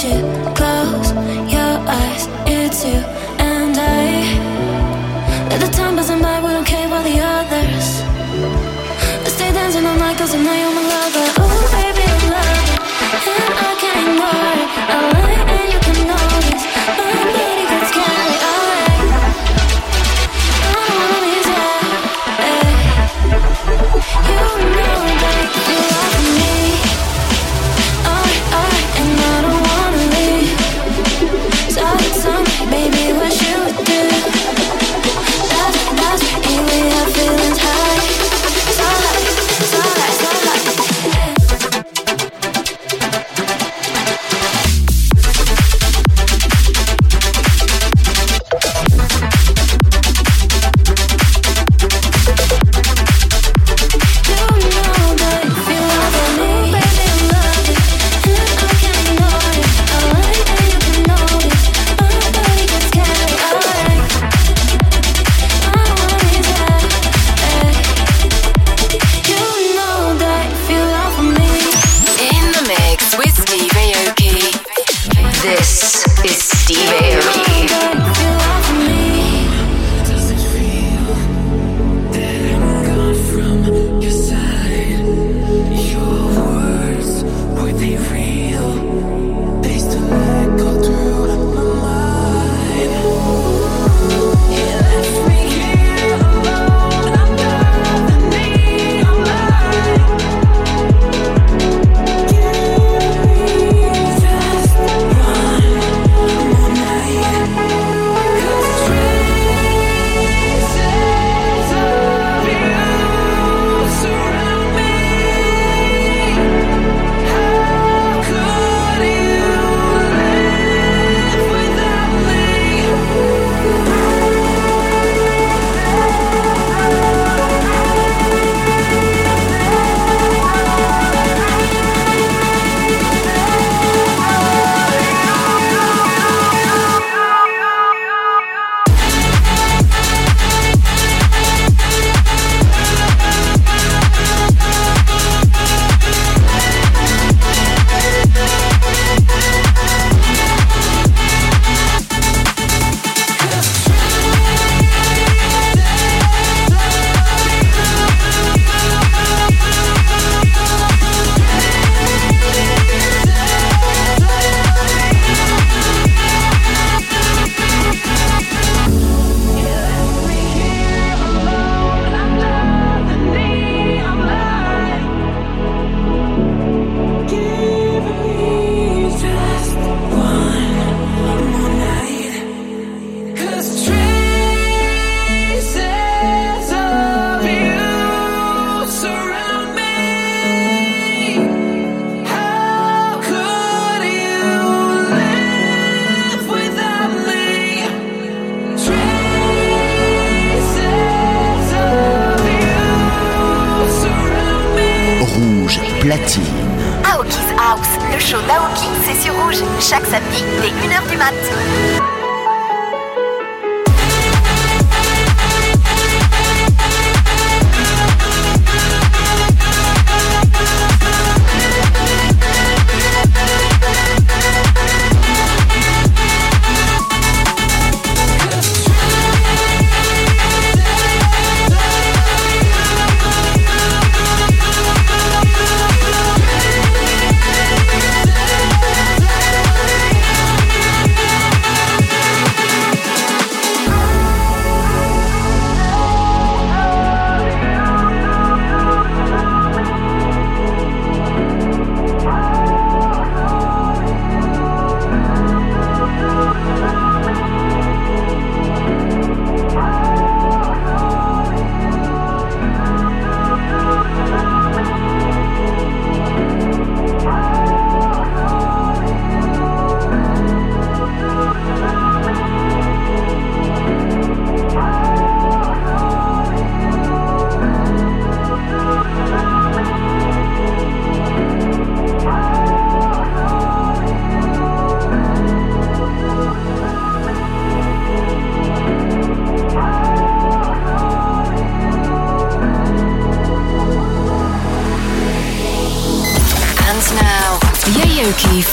Close your eyes. It's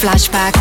Flashback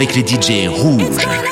avec les DJ rouges.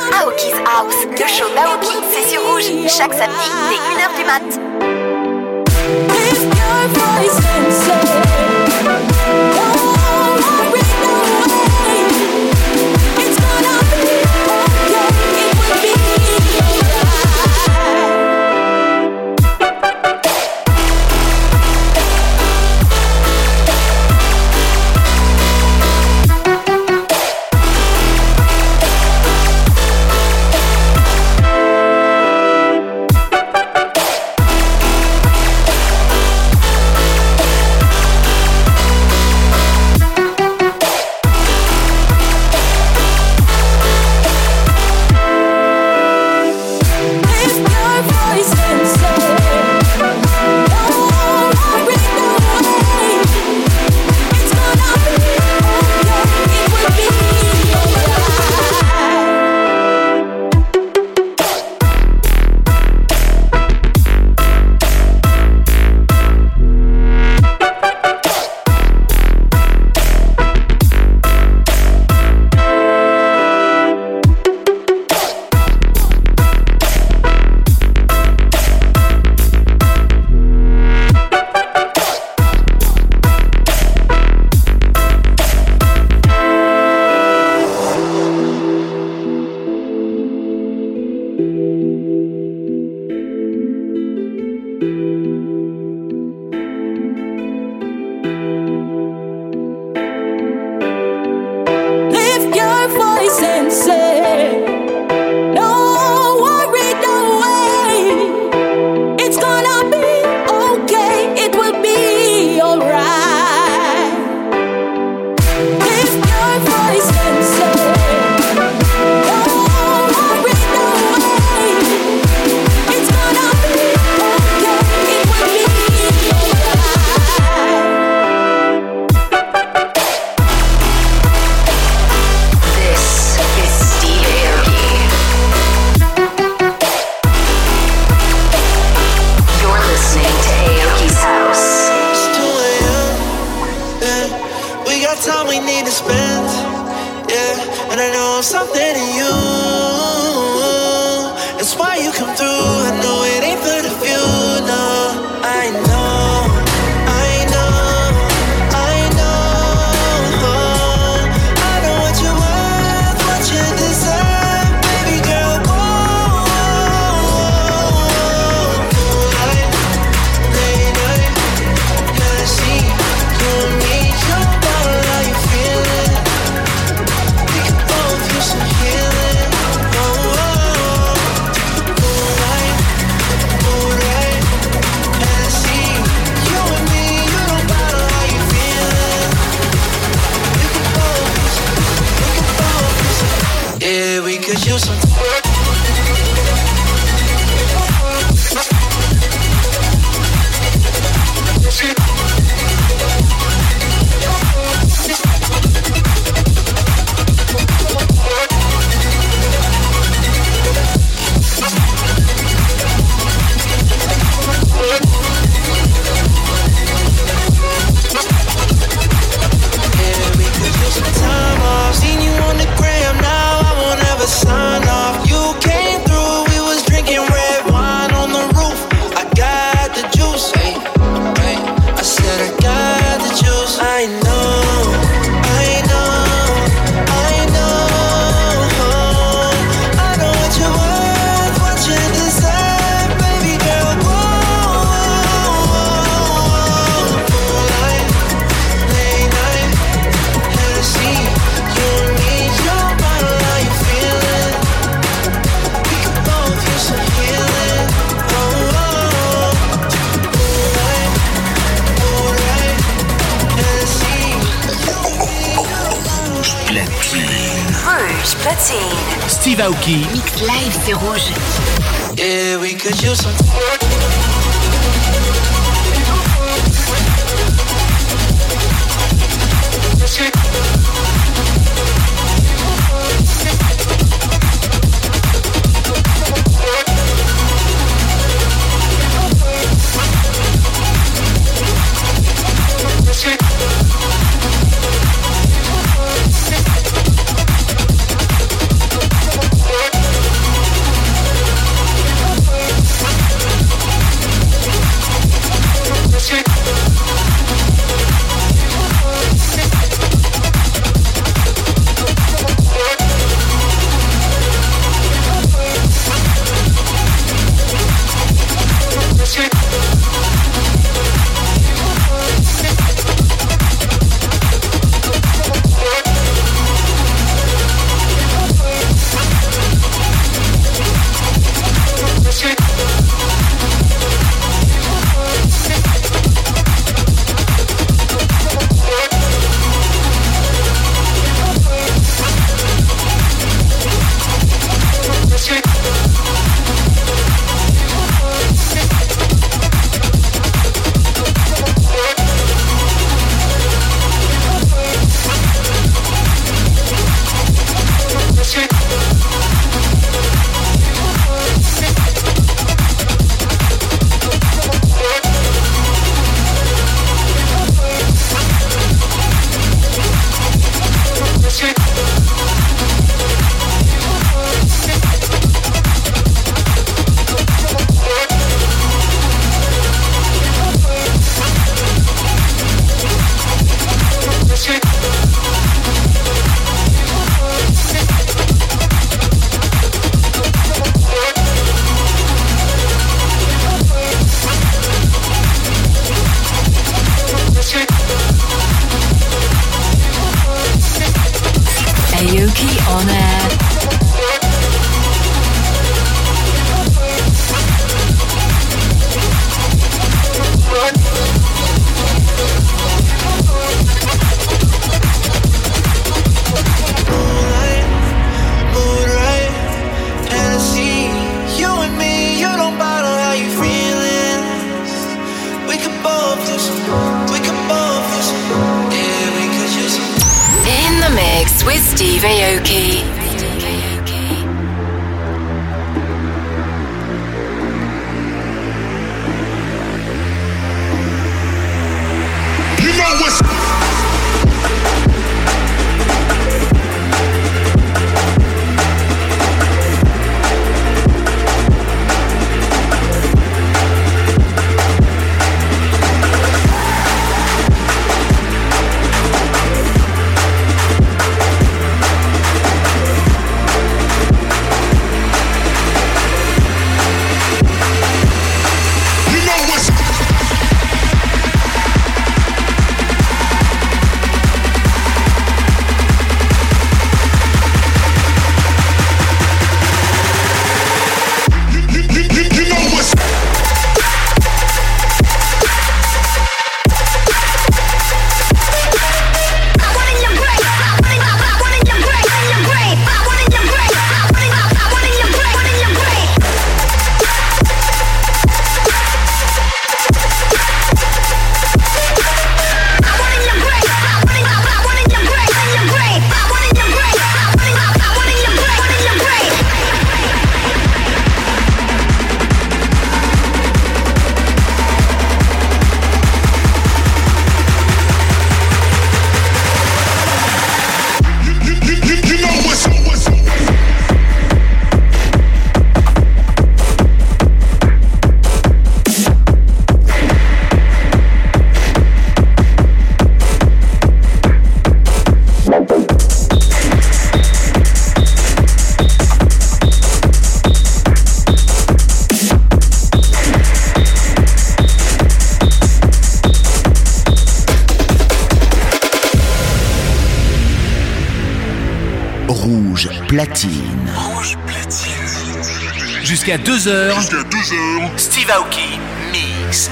Jusqu'à 2h. Jusqu'à 2h. Steve Aoki. Mix.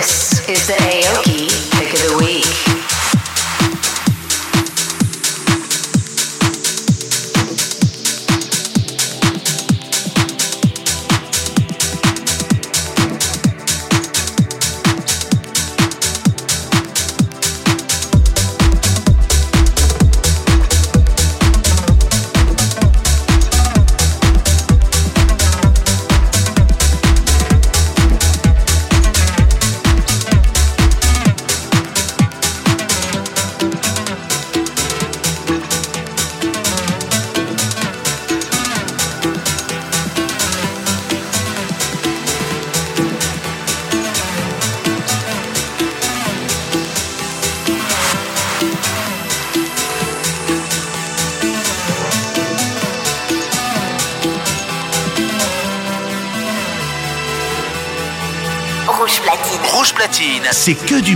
C'est the du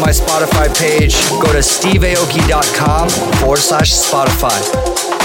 my Spotify page, go to steveaoki.com forward slash Spotify.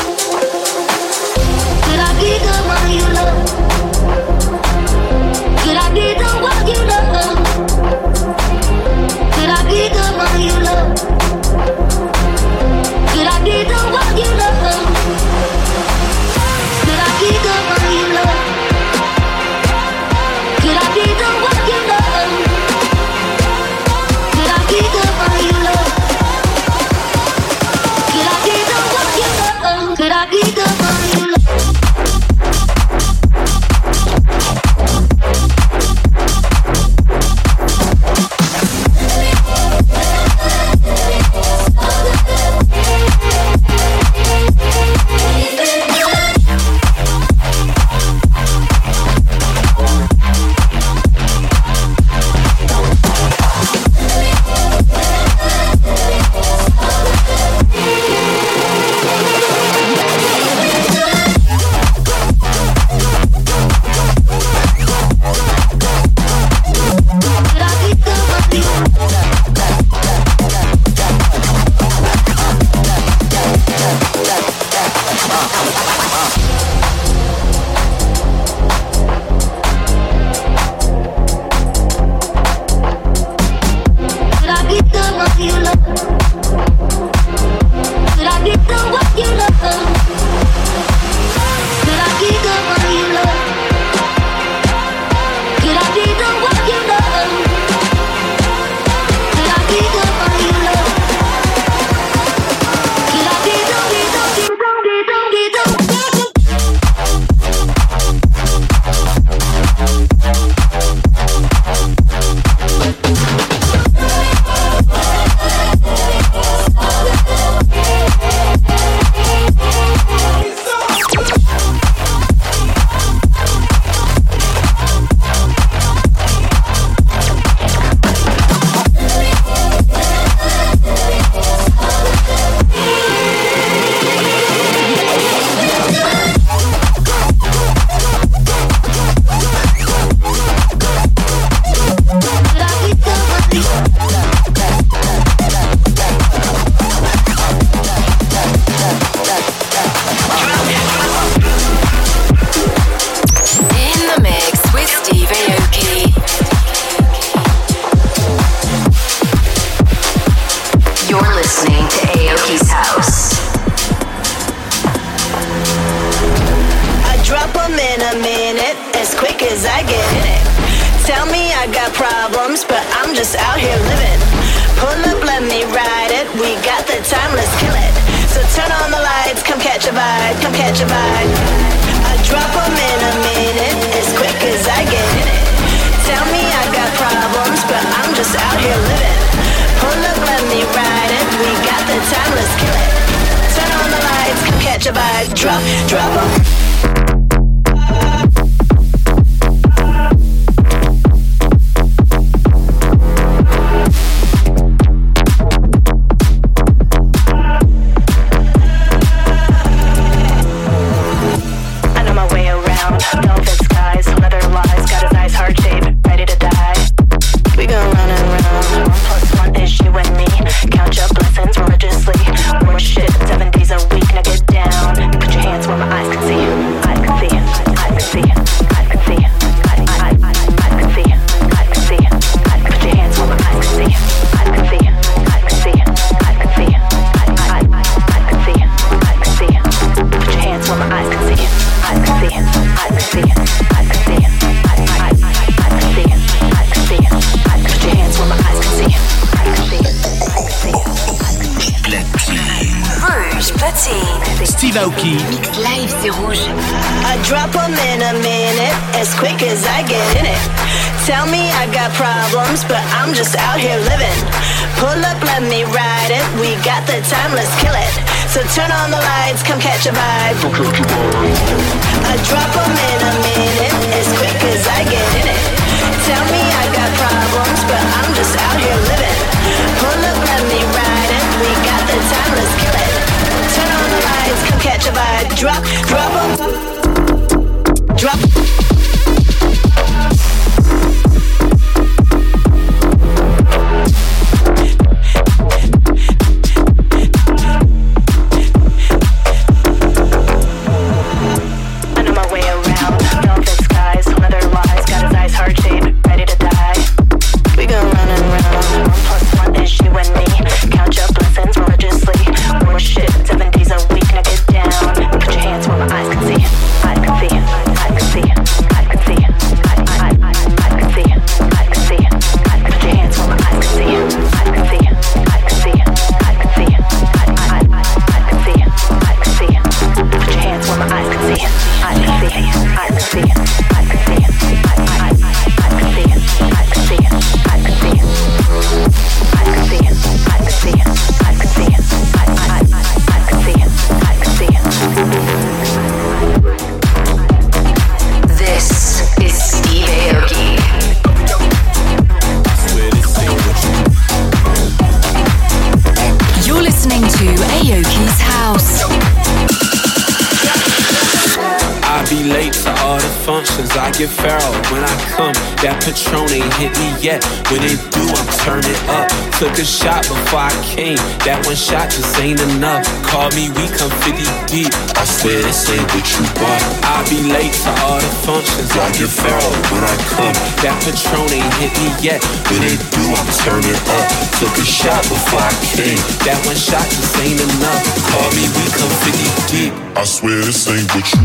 One shot just ain't enough. Call me, we come 50 deep. I swear this ain't what you want. I'll be late to all the functions. I get feral when I come. That Patron ain't hit me yet. When it do, I'm turning up. Took a shot before I came. That one shot just ain't enough. Call me, we come 50 deep. I swear this ain't what you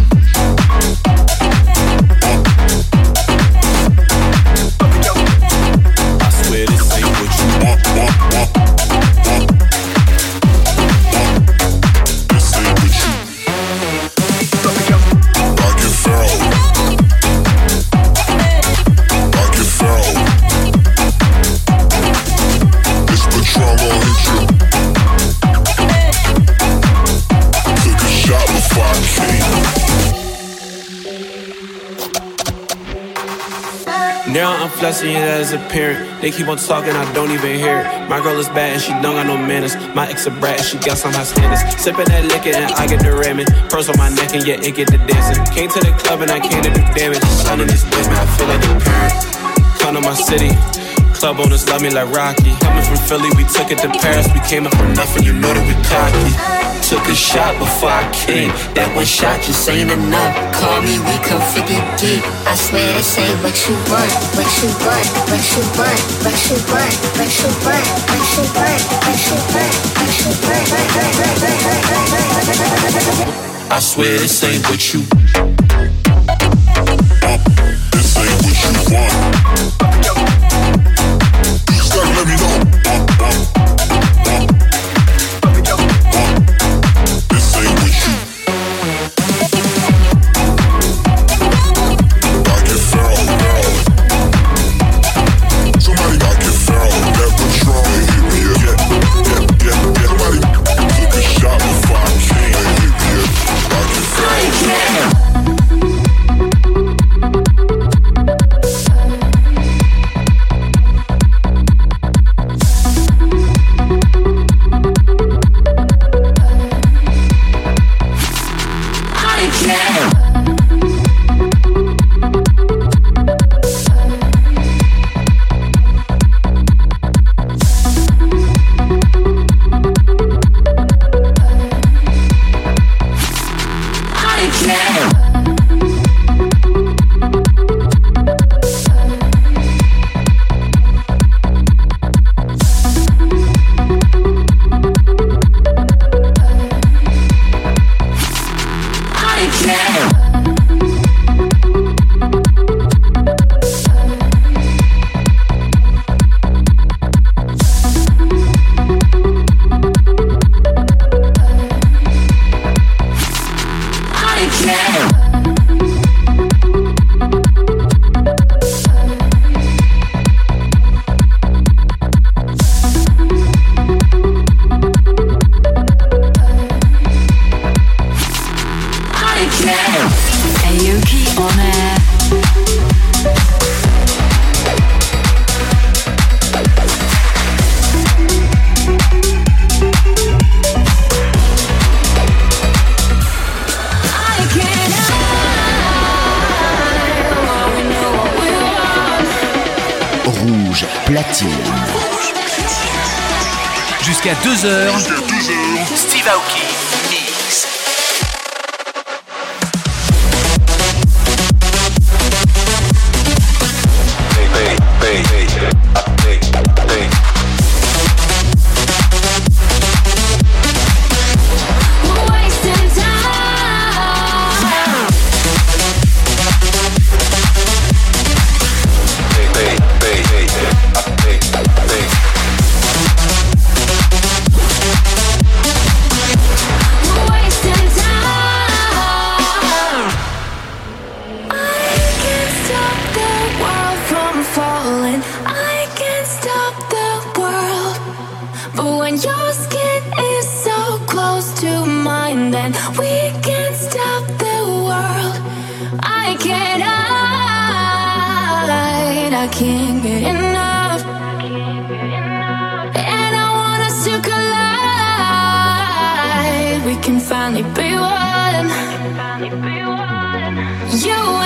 I swear this ain't what you want, want, want, want. Now I'm flexing it as a parent. They keep on talking, I don't even hear it. My girl is bad and she don't got no manners. My ex a brat and she got some high standards. Sipping that liquor and I get the ramming. Pearls on my neck and yeah, it get the dancing. Came to the club and I came to do damage. Son in this bitch, man, I feel like a parent. My city. Club owners love me like Rocky. Coming from Philly, we took it to Paris. We came up from nothing, you know that we cocky. Took a shot before I came. That one shot just ain't enough. Call me, we come 50 deep. I swear this ain't what you want, what you want, what you want, what you want, what you want, what you want, what you want, what you want. I swear this ain't what you. This ain't what you want. Let me know. I can't get enough. And I want us to collide. We can finally be one. You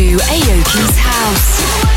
to Aoki's house.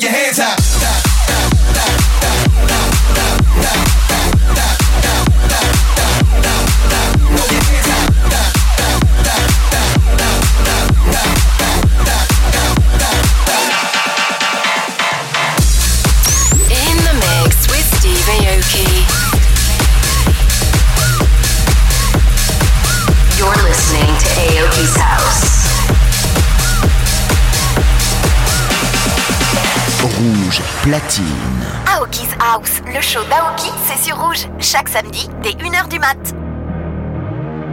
throw your hands high. Chaque samedi dès 1h du mat.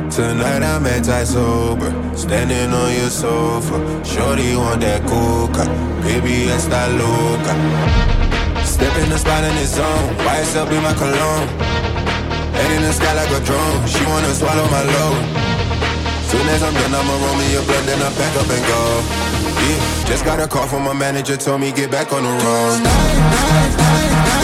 Tonight I'm anti-sober, standing on your sofa. Shorty want that coca, baby está loca. Step in the spot in his zone, YSL be my cologne. Head in the sky like a drone, she wanna swallow my load. Soon as I'm done, I'ma roll me a blunt, then I pack up and go. Yeah, just got a call from my manager, told me get back on the road.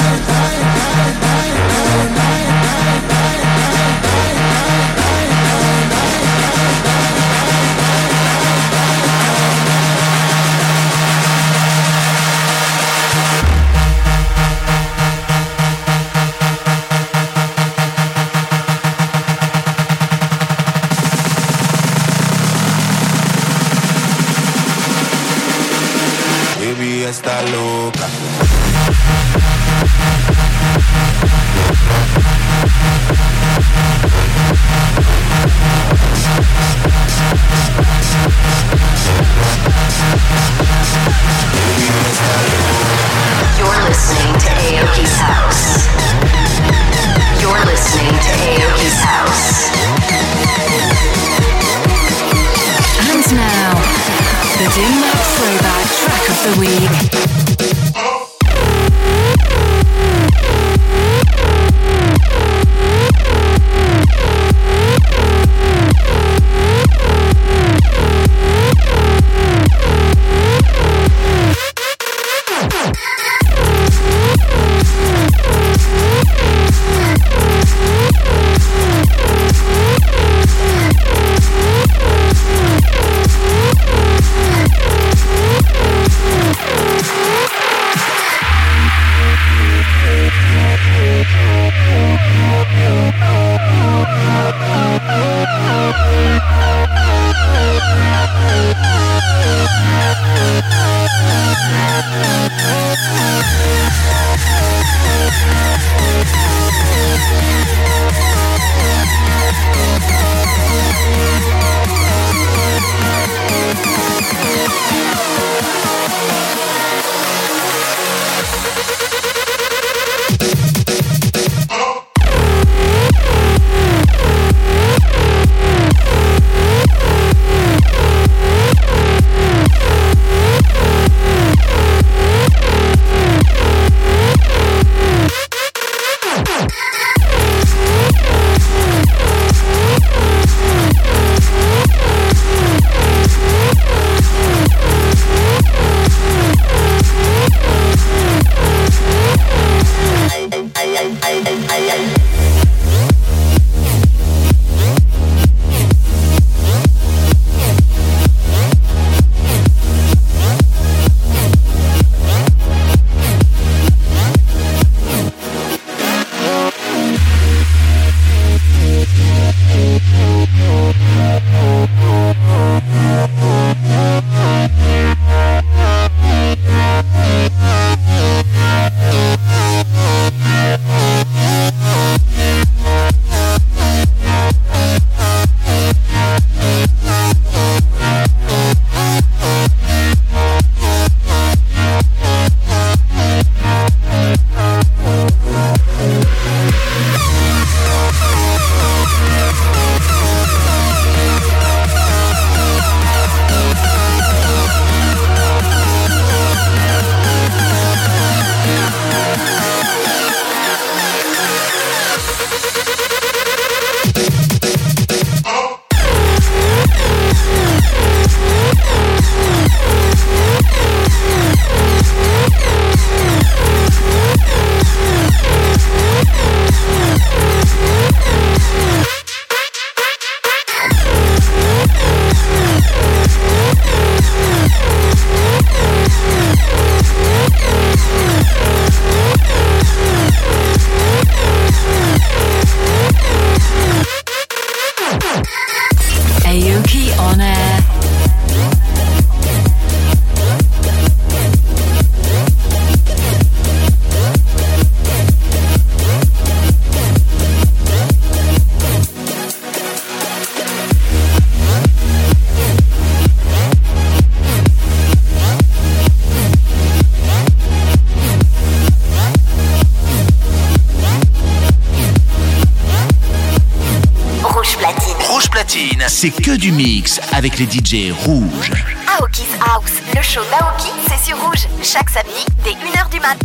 Platine, c'est que du mix avec les DJ rouges. Aoki's House, le show d'Aoki, c'est sur rouge. Chaque samedi, dès 1h du mat.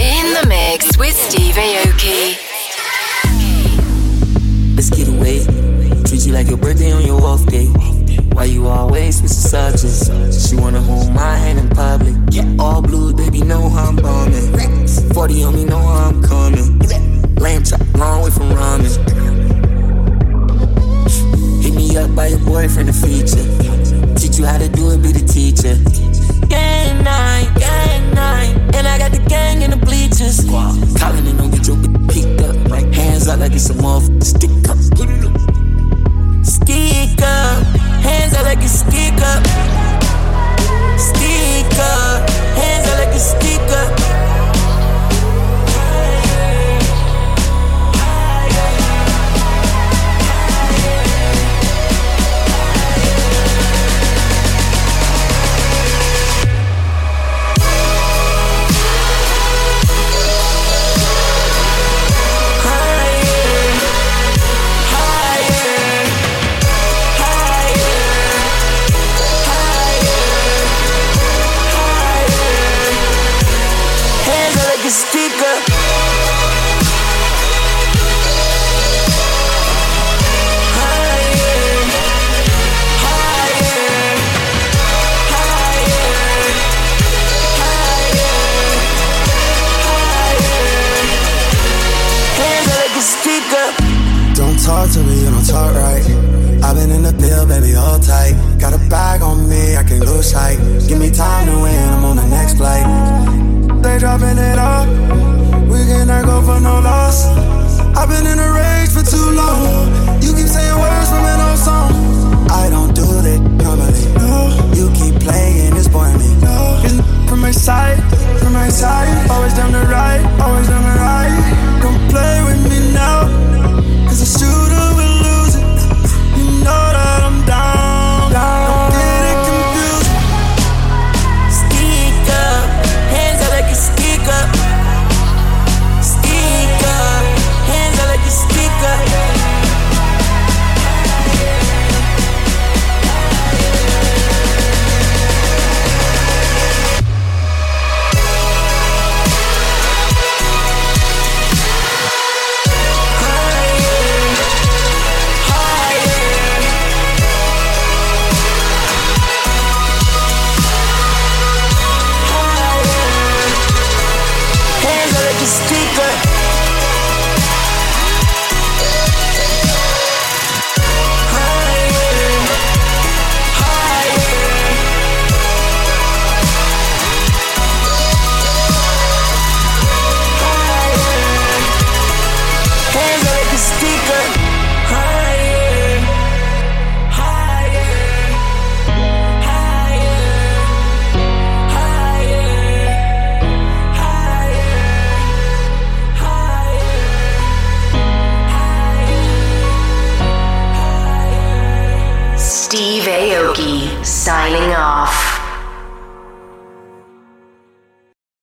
In the mix with Steve Aoki. Let's get away. Treat you like your birthday on your off day. Why you always switch the subjects? She wanna hold my hand in public. Yeah, all blue, baby, know how I'm bombing. 40 on me, know how I'm coming. Lamb chop, long way from ramen. Up by your boyfriend, the feature. Teach you how to do it, be the teacher. Gang nine, gang nine. And I got the gang in the bleachers. Calling and don't get your bitch picked up. Hands up like it's a motherfucker. Stick up. Up. Stick up. Hands up like a stick up. Stick up. Hands up like a stick up. Don't talk to me, you don't talk right. I've been in the field, baby, hold tight. Got a bag on me, I can lose sight. Give me time to win, I'm on the next flight. They dropping it off, we cannot go for no loss. I've been in a rage for too long. You keep saying words from an old song. I don't do that normally. No, you keep playing, it's boring me. No, from my side, from my side. Always down the right, always down the right. Don't play with me now. Cause the shooter will lose it. You know that Signing off.